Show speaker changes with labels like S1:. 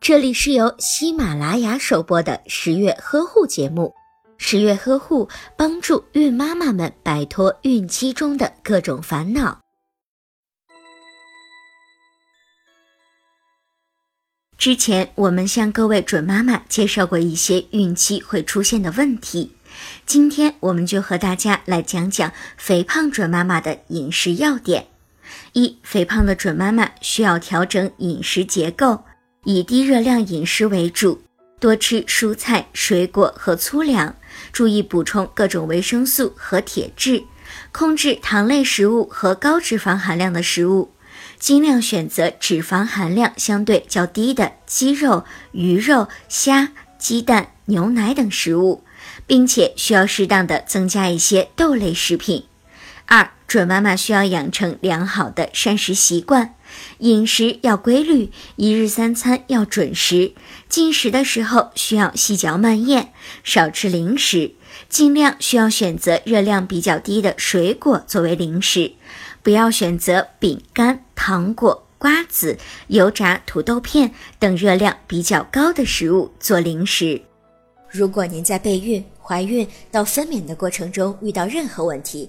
S1: 这里是由喜马拉雅首播的十月呵护节目。十月呵护帮助孕妈妈们摆脱孕期中的各种烦恼。之前我们向各位准妈妈介绍过一些孕期会出现的问题，今天我们就和大家来讲讲肥胖准妈妈的饮食要点。一、肥胖的准妈妈需要调整饮食结构，以低热量饮食为主，多吃蔬菜、水果和粗粮，注意补充各种维生素和铁质，控制糖类食物和高脂肪含量的食物，尽量选择脂肪含量相对较低的鸡肉、鱼肉、虾、鸡蛋、牛奶等食物，并且需要适当的增加一些豆类食品。二、准妈妈需要养成良好的膳食习惯，饮食要规律，一日三餐要准时。进食的时候需要细嚼慢咽，少吃零食，尽量需要选择热量比较低的水果作为零食，不要选择饼干、糖果、瓜子、油炸土豆片等热量比较高的食物做零食。
S2: 如果您在备孕、怀孕到分娩的过程中遇到任何问题，